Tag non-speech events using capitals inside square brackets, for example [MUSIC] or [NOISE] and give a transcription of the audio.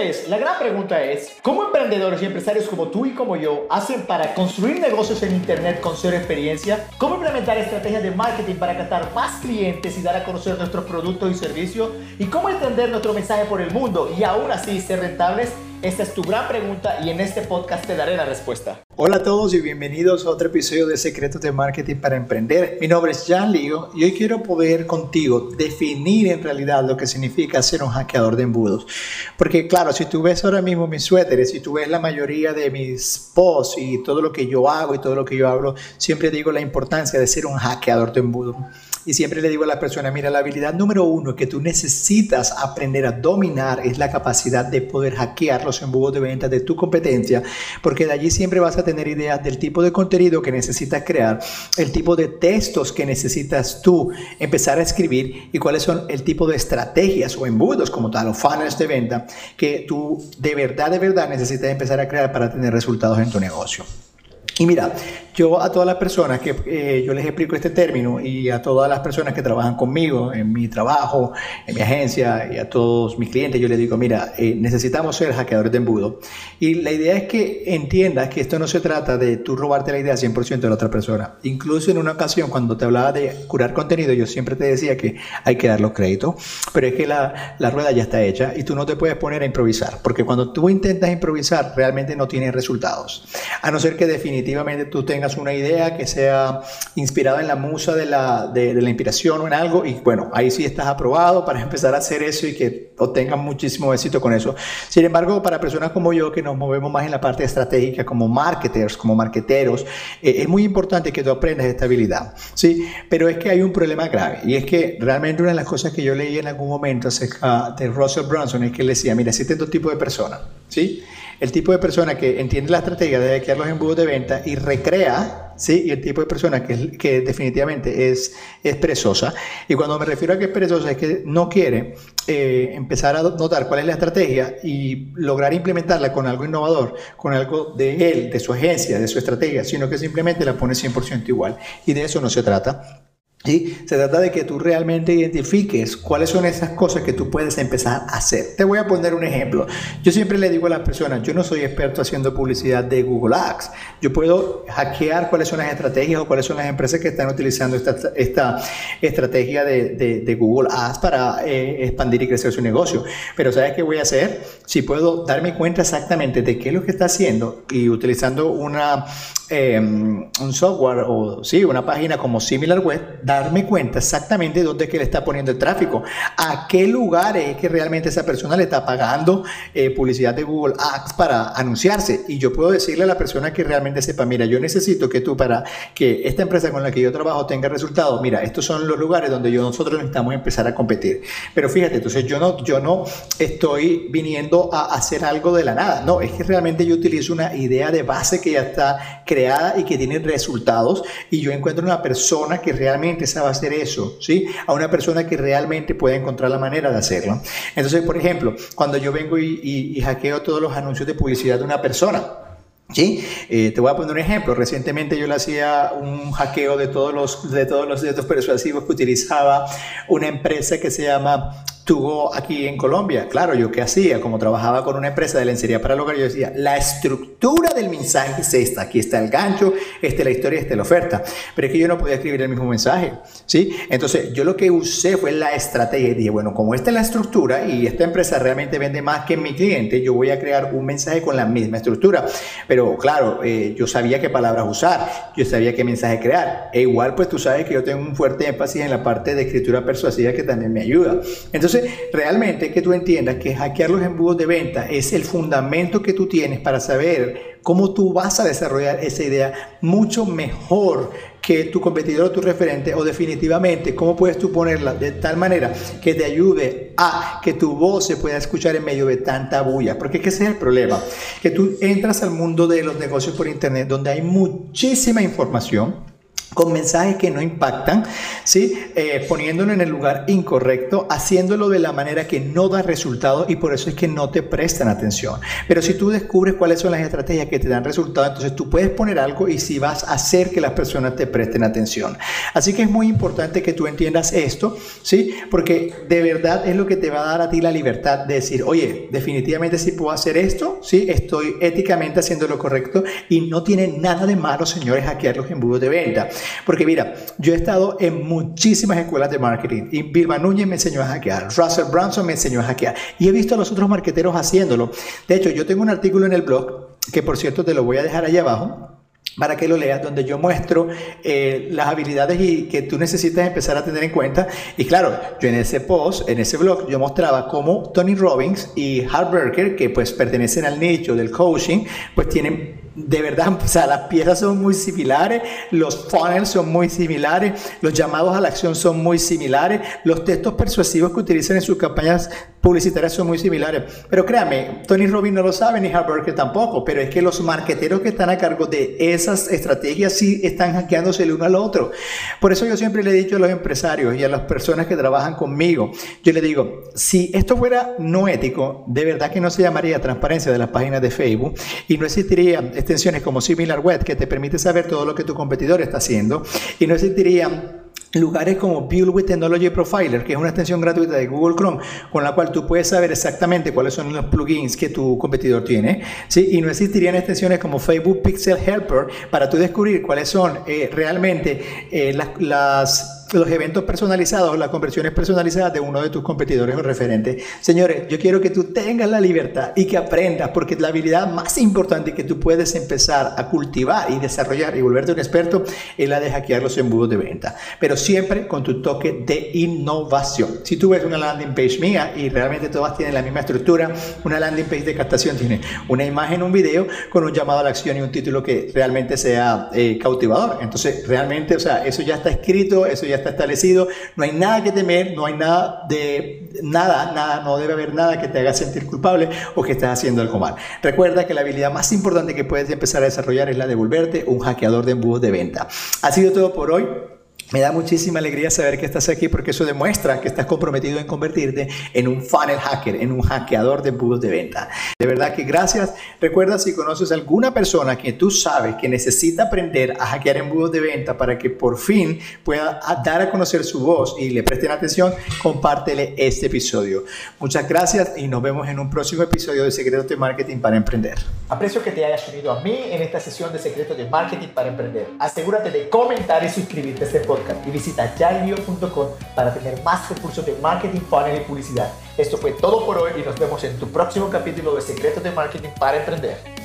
La gran pregunta es, ¿cómo emprendedores y empresarios como tú y como yo hacen para construir negocios en Internet con cero experiencia? ¿Cómo implementar estrategias de marketing para captar más clientes y dar a conocer nuestros productos y servicios? ¿Y cómo entender nuestro mensaje por el mundo y aún así ser rentables? Esta es tu gran pregunta y en este podcast te daré la respuesta. Hola a todos y bienvenidos a otro episodio de Secretos de Marketing para Emprender. Mi nombre es Jan Lío y hoy quiero poder contigo definir en realidad lo que significa ser un hackeador de embudos. Porque claro, si tú ves ahora mismo mis suéteres, si tú ves la mayoría de mis posts y todo lo que yo hago y todo lo que yo hablo, siempre digo la importancia de ser un hackeador de embudos. Y siempre le digo a las personas, mira, la habilidad número uno que tú necesitas aprender a dominar es la capacidad de poder hackear los embudos de venta de tu competencia, porque de allí siempre vas a tener ideas del tipo de contenido que necesitas crear, el tipo de textos que necesitas tú empezar a escribir y cuáles son el tipo de estrategias o embudos como tal o funnels de venta que tú de verdad, de verdad necesitas empezar a crear para tener resultados en tu negocio. Y mira, yo a todas las personas que eh, yo les explico este término y a todas las personas que trabajan conmigo en mi trabajo, en mi agencia y a todos mis clientes, yo les digo, mira, eh, necesitamos ser hackeadores de embudo. Y la idea es que entiendas que esto no se trata de tú robarte la idea 100% de la otra persona. Incluso en una ocasión cuando te hablaba de curar contenido, yo siempre te decía que hay que dar los créditos, pero es que la, la rueda ya está hecha y tú no te puedes poner a improvisar, porque cuando tú intentas improvisar realmente no tienes resultados. A no ser que definitivamente tú tengas tengas una idea que sea inspirada en la musa de la, de, la inspiración o en algo, y bueno, ahí sí estás aprobado para [LAUGHS] empezar a hacer eso y que obtengas muchísimo éxito con eso. Sin embargo, para personas como yo que nos movemos más en la parte estratégica, como marketers, como marketeros, eh, es muy importante que tú aprendas esta habilidad, ¿sí? Pero es que hay un problema grave, y es que realmente una de las cosas que yo leí en algún momento acerca de Russell Brunson es que él decía, mira, existen dos tipos de personas, ¿sí? el tipo de persona que entiende la estrategia de hackear los embudos de venta y recrea, ¿sí? Y el tipo de persona que, definitivamente es, es perezosa. Y cuando me refiero a que es perezosa es que no quiere eh, empezar a notar cuál es la estrategia y lograr implementarla con algo innovador, con algo de él, de su agencia, de su estrategia, sino que simplemente la pone 100% igual. Y de eso no se trata. Se trata de que tú realmente identifiques cuáles son esas cosas que tú puedes empezar a hacer. Te voy a poner un ejemplo. Yo siempre le digo a las personas, yo no soy experto haciendo publicidad de Google Ads. Yo puedo hackear cuáles son las estrategias o cuáles son las empresas que están utilizando esta, esta estrategia de, de, Google Ads para eh, expandir y crecer su negocio. Pero ¿sabes qué voy a hacer? Si puedo darme cuenta exactamente de qué es lo que está haciendo y utilizando una, em, un software o sí, una página como SimilarWeb, darme cuenta exactamente dónde es que le está poniendo el tráfico, a qué lugares es que realmente esa persona le está pagando eh, publicidad de Google Ads para anunciarse. Y yo puedo decirle a la persona que realmente sepa, mira, yo necesito que tú para que esta empresa con la que yo trabajo tenga resultados, mira, estos son los lugares donde yo, nosotros necesitamos empezar a competir. Pero fíjate, entonces yo no, yo no estoy viniendo a hacer algo de la nada, no, es que realmente yo utilizo una idea de base que ya está creada y que tiene resultados y yo encuentro una persona que realmente a hacer eso, ¿sí? A una persona que realmente puede encontrar la manera de hacerlo. Entonces, por ejemplo, cuando yo vengo y, hackeo todos los anuncios de publicidad de una persona, ¿Sí? Eh, te voy a poner un ejemplo. Recientemente yo le hacía un hackeo de todos los de todos los datos persuasivos que utilizaba una empresa que se llama tuvo aquí en Colombia. Claro, yo qué hacía, como trabajaba con una empresa de lencería para el yo decía, la estructura del mensaje es esta, aquí está el gancho, esta es la historia, esta es la oferta. Pero es que yo no podía escribir el mismo mensaje, ¿sí? Entonces, yo lo que usé fue la estrategia y dije, bueno, como esta es la estructura y esta empresa realmente vende más que mi cliente, yo voy a crear un mensaje con la misma estructura. Pero claro, eh, yo sabía qué palabras usar, yo sabía qué mensaje crear. E igual, pues tú sabes que yo tengo un fuerte énfasis en la parte de escritura persuasiva que también me ayuda. Entonces, realmente que tú entiendas que hackear los embudos de venta es el fundamento que tú tienes para saber cómo tú vas a desarrollar esa idea mucho mejor que tu competidor o tu referente o definitivamente cómo puedes tú ponerla de tal manera que te ayude a que tu voz se pueda escuchar en medio de tanta bulla. Porque ese es el problema, que tú entras al mundo de los negocios por internet donde hay muchísima información con mensajes que no impactan, ¿sí? Eh, poniéndolo en el lugar incorrecto, haciéndolo de la manera que no da resultado y por eso es que no te prestan atención. Pero si tú descubres cuáles son las estrategias que te dan resultado, entonces tú puedes poner algo y si vas a hacer que las personas te presten atención. Así que es muy importante que tú entiendas esto, ¿sí? Porque de verdad es lo que te va a dar a ti la libertad de decir, oye, definitivamente si puedo hacer esto, ¿sí? Estoy éticamente haciendo lo correcto y no tiene nada de malo, señores, hackear los embudos de venta. Porque mira, yo he estado en muchísimas escuelas de marketing y Vilma Núñez me enseñó a hackear, Russell Branson me enseñó a hackear y he visto a los otros marqueteros haciéndolo. De hecho, yo tengo un artículo en el blog que por cierto te lo voy a dejar ahí abajo para que lo leas, donde yo muestro eh, las habilidades y que tú necesitas empezar a tener en cuenta. Y claro, yo en ese post, en ese blog, yo mostraba cómo Tony Robbins y Hart que pues pertenecen al nicho del coaching, pues tienen de verdad, [LAUGHS] o sea, las piezas son muy similares, los funnels son muy similares, los llamados a la acción son muy similares, los textos persuasivos que utilizan en sus campañas publicitarias son muy similares. Pero créame, Tony Robbins no lo sabe ni Harvard tampoco, pero es que los marqueteros que están a cargo de esas estrategias sí están hackeándose el uno al otro. Por eso yo siempre le he dicho a los empresarios y a las personas que trabajan conmigo, yo le digo, si esto fuera no ético, de verdad que no se llamaría transparencia de las páginas de Facebook y no existiría extensiones como SimilarWeb que te permite saber todo lo que tu competidor está haciendo y no existirían lugares como with Technology Profiler, que es una extensión gratuita de Google Chrome, con la cual tú puedes saber exactamente cuáles son los plugins que tu competidor tiene, ¿sí? Y no existirían extensiones como Facebook Pixel Helper para tú descubrir cuáles son eh, realmente eh, las los eventos personalizados, las conversiones personalizadas de uno de tus competidores o referentes. Señores, yo quiero que tú tengas la libertad y que aprendas, porque la habilidad más importante que tú puedes empezar a cultivar y desarrollar y volverte un experto es la de hackear los embudos de venta, pero siempre con tu toque de innovación. Si tú ves una landing page mía y realmente todas tienen la misma estructura, una landing page de captación tiene una imagen, un video con un llamado a la acción y un título que realmente sea eh, cautivador. Entonces, realmente, o sea, eso ya está escrito, eso ya está establecido, no hay nada que temer, no hay nada de nada, nada, no debe haber nada que te haga sentir culpable o que estés haciendo algo mal. Recuerda que la habilidad más importante que puedes empezar a desarrollar es la de volverte un hackeador de embudos de venta. Ha sido todo por hoy. Me da muchísima alegría saber que estás aquí porque eso demuestra que estás comprometido en convertirte en un funnel hacker, en un hackeador de embudos de venta. De verdad que gracias. Recuerda si conoces a alguna persona que tú sabes que necesita aprender a hackear embudos de venta para que por fin pueda dar a conocer su voz y le presten atención, compártele este episodio. Muchas gracias y nos vemos en un próximo episodio de Secretos de Marketing para Emprender. Aprecio que te hayas unido a mí en esta sesión de Secretos de Marketing para Emprender. Asegúrate de comentar y suscribirte a este podcast y visita yalio.com para tener más recursos de marketing, funnel y publicidad. Esto fue todo por hoy y nos vemos en tu próximo capítulo de Secretos de Marketing para Emprender.